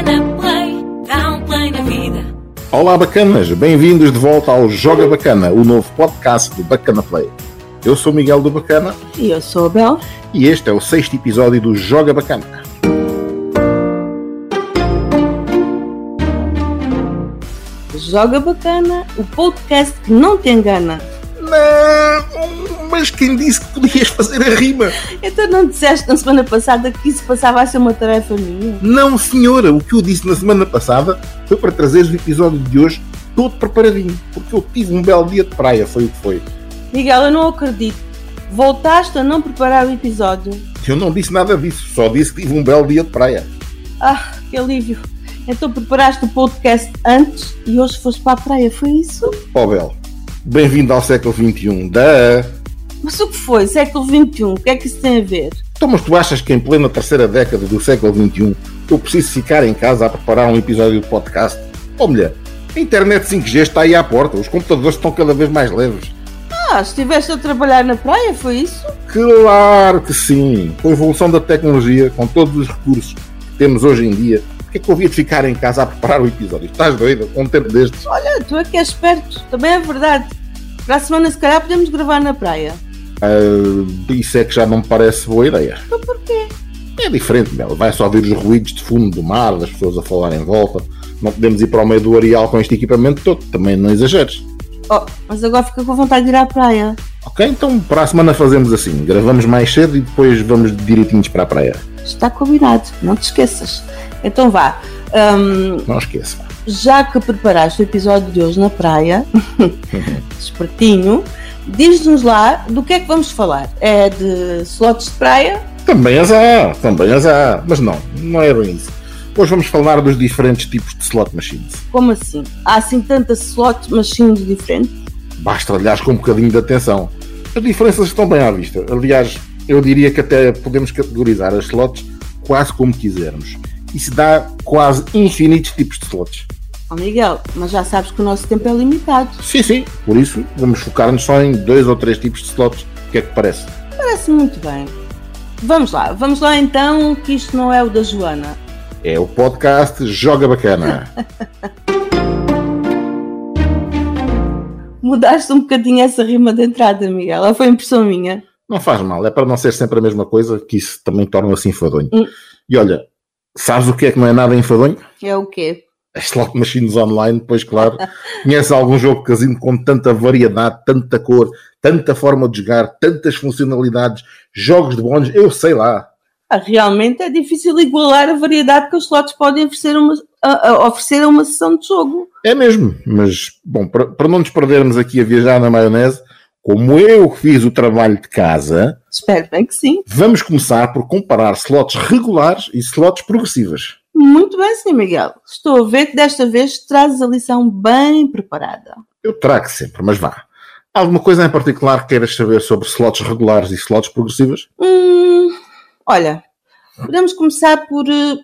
Bacana Play, dá um play na vida. Olá, bacanas! Bem-vindos de volta ao Joga Bacana, o novo podcast do Bacana Play. Eu sou Miguel do Bacana E eu sou a Bel. e este é o sexto episódio do Joga Bacana. Joga Bacana, o podcast que não te engana. Não, mas quem disse que podias fazer a rima? Então não disseste na semana passada que isso passava a ser uma tarefa minha? Não, senhora, o que eu disse na semana passada foi para trazeres o episódio de hoje todo preparadinho, porque eu tive um belo dia de praia, foi o que foi. Miguel, eu não acredito. Voltaste a não preparar o episódio. Eu não disse nada disso, só disse que tive um belo dia de praia. Ah, que alívio. Então preparaste o podcast antes e hoje foste para a praia, foi isso? Ó Bel, bem-vindo ao século XXI. Da... Mas o que foi? Século XXI, o que é que isso tem a ver? Então, mas tu achas que em plena terceira década do século XXI eu preciso ficar em casa a preparar um episódio de podcast? Ó mulher, a internet 5G está aí à porta, os computadores estão cada vez mais leves. Ah, estiveste a trabalhar na praia, foi isso? Claro que sim! Com a evolução da tecnologia, com todos os recursos que temos hoje em dia, porque é que eu havia de ficar em casa a preparar o episódio? Estás doida? Com um tempo destes? Olha, tu é que és esperto, também é verdade. Para a semana, se calhar, podemos gravar na praia. Ah, isso é que já não me parece boa ideia. Então porquê? É diferente, Bela. Vai só ouvir os ruídos de fundo do mar, das pessoas a falar em volta. Não podemos ir para o meio do areal com este equipamento todo. Também não exageres. Oh, mas agora fica com vontade de ir à praia. Ok, então para a semana fazemos assim. Gravamos mais cedo e depois vamos direitinhos para a praia. Está combinado, não te esqueças. Então vá. Hum, Não esqueça. já que preparaste o episódio de hoje na praia, espertinho, diz-nos lá do que é que vamos falar. É de slots de praia? Também azar, também azar. Mas não, não é bem isso. Hoje vamos falar dos diferentes tipos de slot machines. Como assim? Há assim tantas slot machines diferentes? Basta olhares com um bocadinho de atenção. As diferenças estão bem à vista. Aliás, eu diria que até podemos categorizar as slots quase como quisermos. Isso dá quase infinitos tipos de slots. Oh Miguel, mas já sabes que o nosso tempo é limitado. Sim, sim. Por isso, vamos focar-nos só em dois ou três tipos de slots. O que é que parece? Parece muito bem. Vamos lá, vamos lá então, que isto não é o da Joana. É o podcast Joga Bacana. Mudaste um bocadinho essa rima de entrada, Miguel. Ou foi impressão minha? Não faz mal, é para não ser sempre a mesma coisa, que isso também torna-se enfadonho. Hum. E olha, sabes o que é que não é nada enfadonho? É o quê? As slot machines online, pois claro. Conheces algum jogo de casino com tanta variedade, tanta cor, tanta forma de jogar, tantas funcionalidades, jogos de bónus, eu sei lá. Ah, realmente é difícil igualar a variedade que os slots podem oferecer uma, a- a oferecer a uma sessão de jogo. É mesmo, mas bom, para, para não nos perdermos aqui a viajar na maionese, como eu fiz o trabalho de casa, Espero bem que sim. vamos começar por comparar slots regulares e slots progressivas. Muito bem, sim, Miguel. Estou a ver que desta vez trazes a lição bem preparada. Eu trago sempre, mas vá. Alguma coisa em particular que queiras saber sobre slots regulares e slots progressivas? Hum, olha, podemos começar por. eh,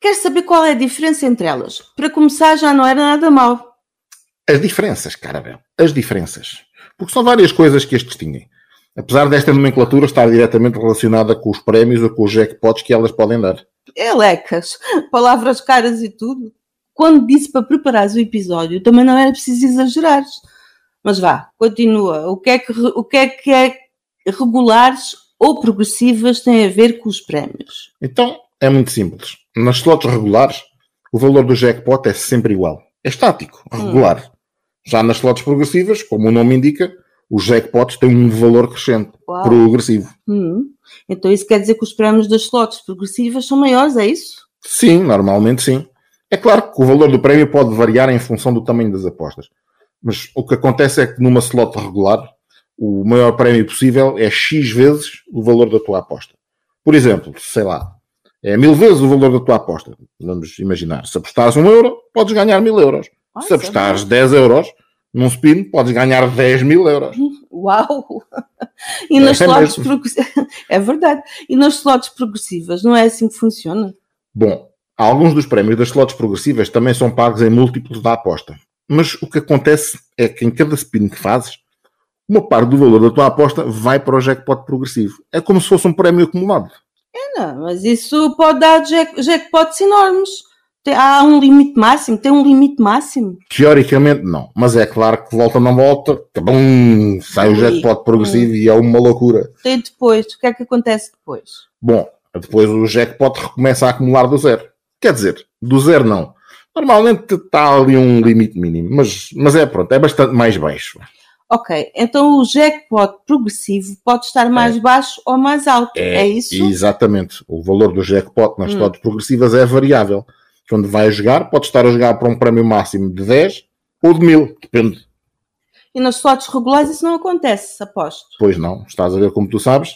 Quero saber qual é a diferença entre elas. Para começar, já não era nada mal. As diferenças, carabel. As diferenças. Porque são várias coisas que as distinguem. Apesar desta nomenclatura estar diretamente relacionada com os prémios ou com os jackpots que elas podem dar. Elecas, palavras caras e tudo. Quando disse para preparares o episódio, também não era preciso exagerar. Mas vá, continua. O que é que, o que, é, que é regulares ou progressivas tem a ver com os prémios? Então, é muito simples. Nas slots regulares, o valor do jackpot é sempre igual. É estático, regular. Já nas slots progressivas, como o nome indica, os jackpots têm um valor crescente, Uau. progressivo. Hum, Então isso quer dizer que os prémios das slots progressivas são maiores, é isso? Sim, normalmente sim. É claro que o valor do prémio pode variar em função do tamanho das apostas. Mas o que acontece é que numa slot regular, o maior prémio possível é X vezes o valor da tua aposta. Por exemplo, sei lá, é mil vezes o valor da tua aposta. Vamos imaginar, se apostares um euro, podes ganhar mil euros. Ah, se é apostares 10 euros, num spin, podes ganhar 10 mil euros. Uau! E nas É slots progressivas. É verdade. E nas slots progressivas, não é assim que funciona? Bom, alguns dos prémios das slots progressivas também são pagos em múltiplos da aposta. Mas o que acontece é que em cada spin que fazes, uma parte do valor da tua aposta vai para o jackpot progressivo. É como se fosse um prémio acumulado. É, não, mas isso pode dar jack, jackpots enormes. Há um limite máximo, tem um limite máximo. Teoricamente não, mas é claro que volta não volta, tabum, sai o jackpot progressivo e é uma loucura. Tem depois, o que é que acontece depois? Bom, depois o jackpot recomeça a acumular do zero. Quer dizer, do zero não. Normalmente está ali um limite mínimo, mas, mas é pronto, é bastante mais baixo. Ok, então o jackpot progressivo pode estar mais baixo ou mais alto. É, isso? Exatamente. O valor do jackpot nas Hum. progressivas é variável. Quando vai jogar, pode estar a jogar para um prémio máximo de 10 ou de 1000, depende. E nas slots regulares isso não acontece, aposto. Pois não, estás a ver como tu sabes.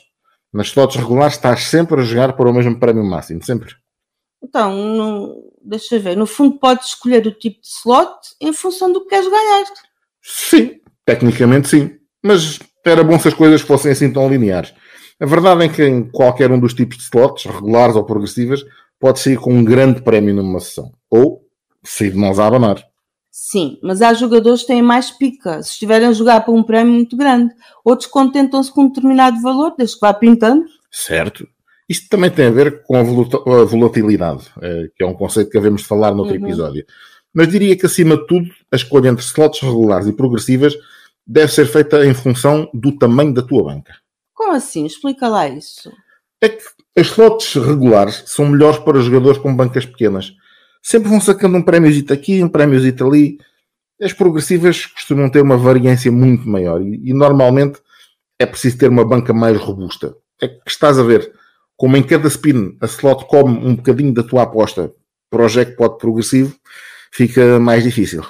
Nas slots regulares estás sempre a jogar para o mesmo prémio máximo, sempre. Então, no- deixa ver, no fundo podes escolher o tipo de slot em função do que queres ganhar. Sim, tecnicamente sim. Mas era bom se as coisas fossem assim tão lineares. A verdade é que em qualquer um dos tipos de slots, regulares ou progressivas, pode sair com um grande prémio numa sessão. Ou sair de mãos a abanar. Sim, mas há jogadores que têm mais pica se estiverem a jogar para um prémio muito grande. Outros contentam-se com um determinado valor, desde que vá pintando. Certo. Isto também tem a ver com a volatilidade, eh, que é um conceito que havemos de falar noutro Uhum. episódio. Mas diria que, acima de tudo, a escolha entre slots regulares e progressivas deve ser feita em função do tamanho da tua banca. Como assim? Explica lá isso. É que as slots regulares são melhores para jogadores com bancas pequenas. Sempre vão sacando um prémiozito aqui, um prémiozito ali. As progressivas costumam ter uma variância muito maior e, e normalmente é preciso ter uma banca mais robusta. É que estás a ver, como em cada spin a slot come um bocadinho da tua aposta para o jackpot progressivo, fica mais difícil.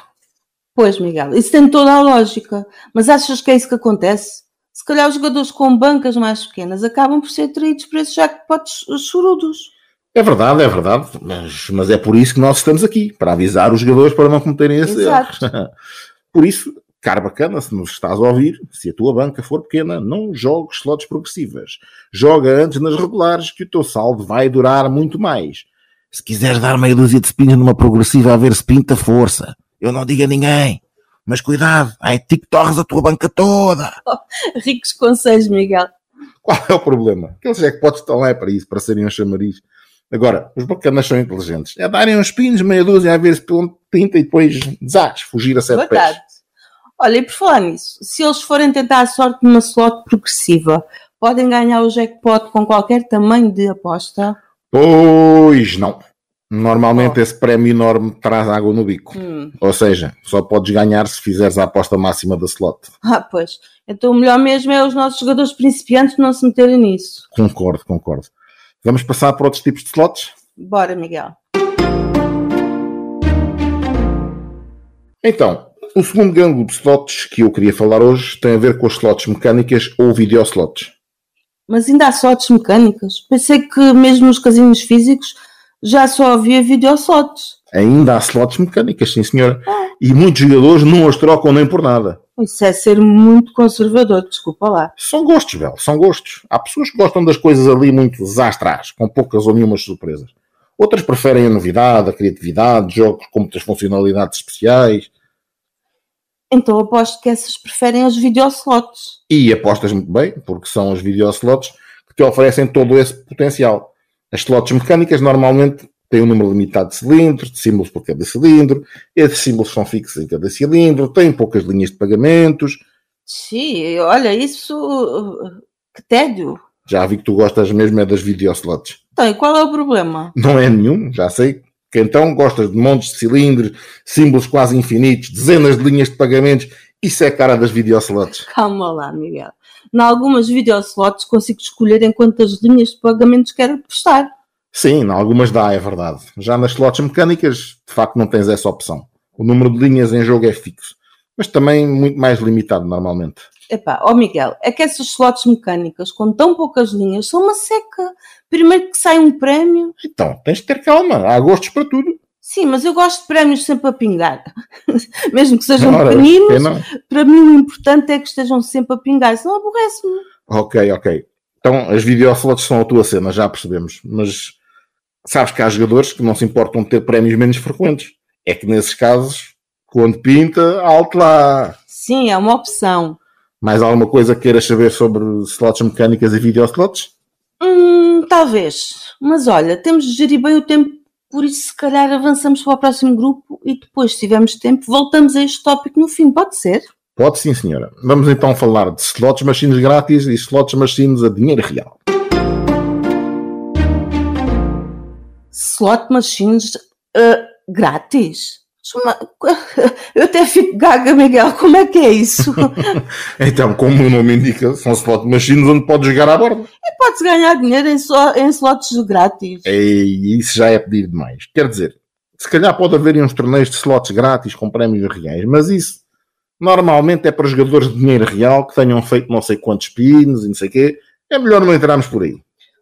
Pois, Miguel, isso tem toda a lógica. Mas achas que é isso que acontece? Se calhar os jogadores com bancas mais pequenas acabam por ser atraídos para esses jackpots chorudos. É verdade, é verdade, mas, mas é por isso que nós estamos aqui, para avisar os jogadores para não cometerem esse erro. Exato. por isso, cara bacana, se nos estás a ouvir, se a tua banca for pequena, não jogues slots progressivas. Joga antes nas regulares, que o teu saldo vai durar muito mais. Se quiseres dar meia dúzia de spins numa progressiva a ver se pinta força, eu não digo a ninguém. Mas cuidado, aí TikToks a tua banca toda. Ricos conselhos, Miguel. Qual é o problema? Aqueles jackpots estão lá é para isso, para serem um chamariz. Agora, os bacanas são inteligentes. É darem uns pinos, meia dúzia, a ver se pinta e depois desastres, fugir a sete Verdade. pés. Olha, e por falar nisso, se eles forem tentar a sorte numa slot progressiva, podem ganhar o jackpot com qualquer tamanho de aposta? Pois não. Normalmente esse prémio enorme traz água no bico. Hum. Ou seja, só podes ganhar se fizeres a aposta máxima da slot. Ah, pois. Então o melhor mesmo é os nossos jogadores principiantes não se meterem nisso. Concordo, concordo. Vamos passar para outros tipos de slots? Bora, Miguel. Então, o segundo gangue de slots que eu queria falar hoje tem a ver com as slots mecânicas ou videoslots. Mas ainda há slots mecânicas. Pensei que mesmo nos casinos físicos já só havia videoslots. Ainda há slots mecânicas, sim senhora. E muitos jogadores não as trocam nem por nada. Isso é ser muito conservador, desculpa lá. São gostos, Bel, são gostos. Há pessoas que gostam das coisas ali muito desastradas, com poucas ou nenhumas surpresas. Outras preferem a novidade, a criatividade, jogos com muitas funcionalidades especiais. Então aposto que essas preferem os videoslots. E apostas muito bem, porque são os videoslots que te oferecem todo esse potencial. As slots mecânicas normalmente têm um número limitado de cilindros, de símbolos por cada cilindro. Esses símbolos são fixos em cada cilindro, têm poucas linhas de pagamentos. Sim, olha, isso. Que tédio. Já vi que tu gostas mesmo é das videoslots. Então, e qual é o problema? Não é nenhum, já sei. Que então gostas de montes de cilindros, símbolos quase infinitos, dezenas de linhas de pagamentos. Isso é a cara das videoslots. Calma lá, Miguel. Em algumas videoslots consigo escolher em quantas linhas de pagamentos quero apostar. Sim, em algumas dá, é verdade. Já nas slots mecânicas, de facto, não tens essa opção. O número de linhas em jogo é fixo, mas também muito mais limitado normalmente. Epá, ó Miguel, é que essas slots mecânicas com tão poucas linhas são uma seca. Primeiro que sai um prémio. Então, tens de ter calma, há gostos para tudo. Sim, mas eu gosto de prémios sempre a pingar. Mesmo que sejam Ora, pequeninos, para mim o importante é que estejam sempre a pingar, senão aborrece-me. Ok, ok. Então, as videoslots são a tua cena, já percebemos. Mas sabes que há jogadores que não se importam de ter prémios menos frequentes. É que nesses casos, quando pinta, alto lá. Sim, é uma opção. Mais alguma coisa que queiras saber sobre slots mecânicas e videoslots? Hum, talvez. Mas olha, temos de gerir bem o tempo, por isso se calhar avançamos para o próximo grupo e depois, se tivermos tempo, voltamos a este tópico no fim, pode ser? Pode sim, senhora. Vamos então falar de slots machines grátis e slots machines a dinheiro real. Slot machines ah, grátis? Eu até fico gaga, Miguel, como é que é isso? Então, como o nome indica, são slot machines onde pode jogar à borda. Pode-se ganhar dinheiro em, só, em slots grátis. E isso já é pedir demais. Quer dizer, se calhar pode haver uns torneios de slots grátis com prémios reais, mas isso normalmente é para jogadores de dinheiro real que tenham feito não sei quantos pins e não sei o quê. É melhor não entrarmos por aí.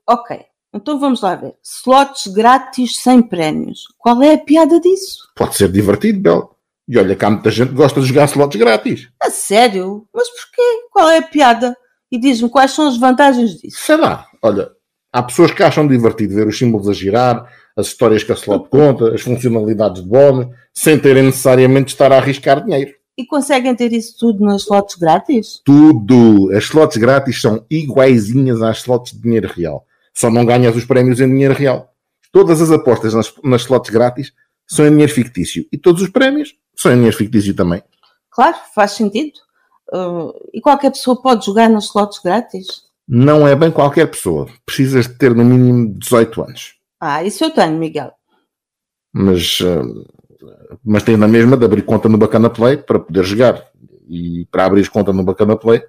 Ok, então vamos lá ver. Slots grátis sem prémios. Qual é a piada disso? Pode ser divertido, Bel. E olha, cá muita gente gosta de jogar slots grátis. A sério? Mas porquê? Qual é a piada? E diz-me quais são as vantagens disso. Sei lá, olha, há pessoas que acham divertido ver os símbolos a girar, as histórias que a slot conta, as funcionalidades de bónus, sem terem necessariamente de estar a arriscar dinheiro. E conseguem ter isso tudo nas slots grátis? Tudo! As slots grátis são iguaizinhas às slots de dinheiro real. Só não ganhas os prémios em dinheiro real. Todas as apostas nas, nas slots grátis são em dinheiro fictício. E todos os prémios são em dinheiro fictício também. Claro, faz sentido. Uh, e qualquer pessoa pode jogar nas slots grátis? Não é bem qualquer pessoa. Precisas de ter no mínimo 18 anos. Ah, isso eu tenho, Miguel. Mas, eh, mas tens na mesma de abrir conta no Bacana Play para poder jogar. E para abrir conta no Bacana Play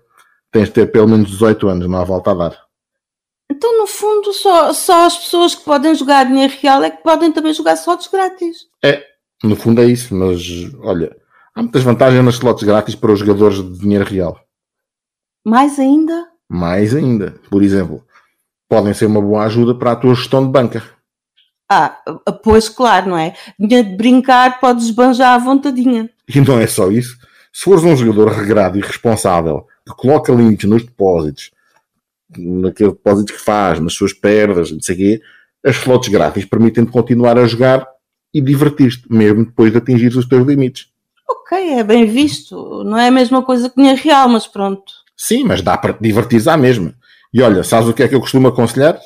tens de ter pelo menos 18 anos, não há volta a dar. Então, no fundo, só, só as pessoas que podem jogar dinheiro real é que podem também jogar slots grátis. No fundo é isso, mas olha, há muitas vantagens nas slots grátis para os jogadores de dinheiro real. Mais ainda, Mais ainda, por exemplo, podem ser uma boa ajuda para a tua gestão de banca. ah, pois claro, não é? Dinheiro de brincar podes esbanjar à vontadinha. E não é só isso. Se fores um jogador regrado e responsável, que coloca limites nos depósitos, naquele depósito que faz, nas suas perdas, não sei o quê, as slots grátis permitem-te continuar a jogar e divertir-te, mesmo depois de atingir os teus limites. Ok, é bem visto. Não é a mesma coisa que dinheiro real, mas pronto. Sim, mas dá para te divertir à mesma. E olha, sabes o que é que eu costumo aconselhar?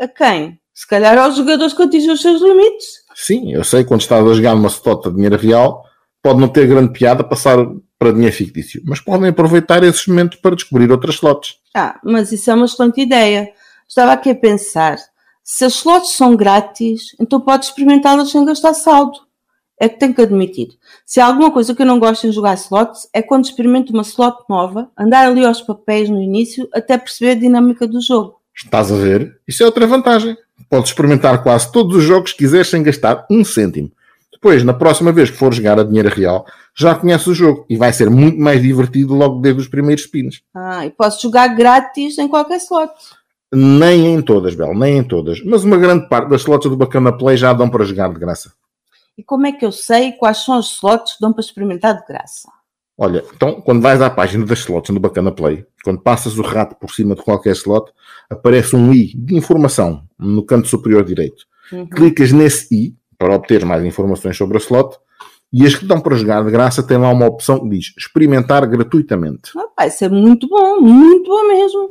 A quem? Se calhar aos jogadores que atingem os seus limites. Sim, eu sei, quando estás a jogar numa slot de dinheiro real, pode não ter grande piada passar para dinheiro fictício, mas podem aproveitar esses momentos para descobrir outras slots. Ah, mas isso é uma excelente ideia. Estava aqui a pensar. Se as slots são grátis, então podes experimentá-las sem gastar saldo. É que tenho que admitir. Se há alguma coisa que eu não gosto em jogar slots, é quando experimento uma slot nova, andar ali aos papéis no início, até perceber a dinâmica do jogo. Estás a ver? Isso é outra vantagem. Podes experimentar quase todos os jogos que quiseres sem gastar um cêntimo. Depois, na próxima vez que for jogar a dinheiro real, já conheces o jogo e vai ser muito mais divertido logo desde os primeiros spins. Ah, e posso jogar grátis em qualquer slot. Nem em todas, Bel, nem em todas. Mas uma grande parte das slots do Bacana Play já dão para jogar de graça. E como é que eu sei quais são os slots que dão para experimentar de graça? Olha, então, quando vais à página das slots no Bacana Play, quando passas o rato por cima de qualquer slot, aparece um i de informação no canto superior direito. Uhum. Clicas nesse i para obter mais informações sobre a slot e as que dão para jogar de graça têm lá uma opção que diz experimentar gratuitamente. Ah, vai ser muito bom, muito bom mesmo.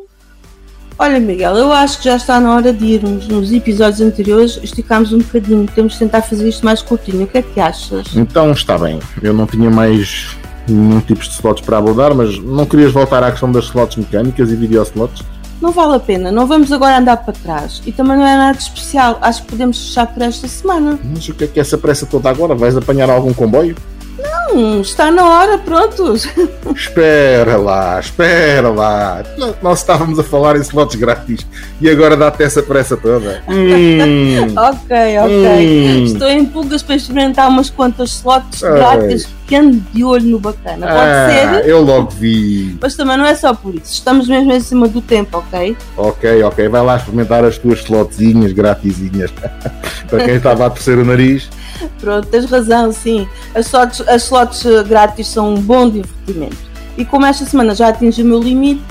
Olha, Miguel, eu acho que já está na hora de irmos. Nos episódios anteriores esticámos um bocadinho. Temos de tentar fazer isto mais curtinho. O que é que achas? Então está bem, eu não tinha mais nenhum tipo de slots para abordar, mas não querias voltar à questão das slots mecânicas e videoslots? Não vale a pena, não vamos agora andar para trás. E também não é nada especial. Acho que podemos fechar por esta semana. Mas o que é que é essa pressa toda agora? Vais apanhar algum comboio? Hum, está na hora, prontos. Espera lá, espera lá. Nós- Nós estávamos a falar em slots grátis e agora dá-te essa pressa toda. Hum, ok, ok. hum. Estou em pulgas para experimentar umas quantas slots Ai. grátis de olho no bacana. Pode Ah, ser? Eu logo vi. Mas também não é só por isso. Estamos mesmo em cima do tempo, ok? Ok, ok. Vai lá experimentar as tuas slotzinhas gratisinhas. Para quem estava a torcer o nariz. Pronto, tens razão, sim. As slots, as slots eh, grátis são um bom divertimento. E como esta semana já atingi o meu limite,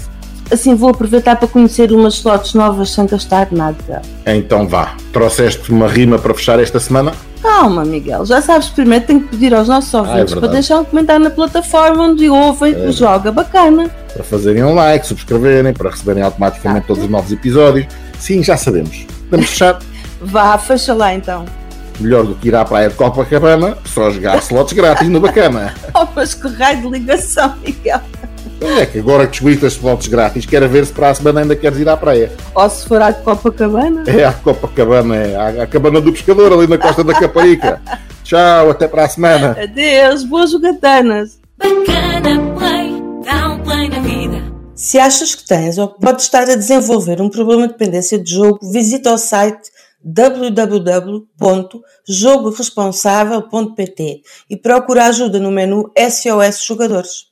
assim vou aproveitar para conhecer umas slots novas sem gastar nada. Então vá. Trouxeste uma rima para fechar esta semana? Calma, Miguel. Já sabes, primeiro tenho que pedir aos nossos ouvintes Ah, verdade. para deixar um comentário na plataforma onde ouvem o Joga Bacana. Para fazerem um like, subscreverem, para receberem automaticamente todos os novos episódios Sim, já sabemos. Vamos fechar. Vá, fecha lá então. Melhor do que ir à praia de Copacabana, só jogar slots grátis no Bacana. Oh, mas que raio de ligação, Miguel. É que agora que descobriste as slots grátis, quero ver se para a semana ainda queres ir à praia. Ou se for à Copacabana. É a Copacabana, é a, a cabana do pescador ali na costa da Caparica. Tchau, até para a semana. Adeus, boas jogatanas. Bacana Play, dá um play na vida. Se achas que tens ou que podes estar a desenvolver um problema de dependência de jogo, visita o site www.jogoresponsável.pt e procura ajuda no menu SOS Jogadores.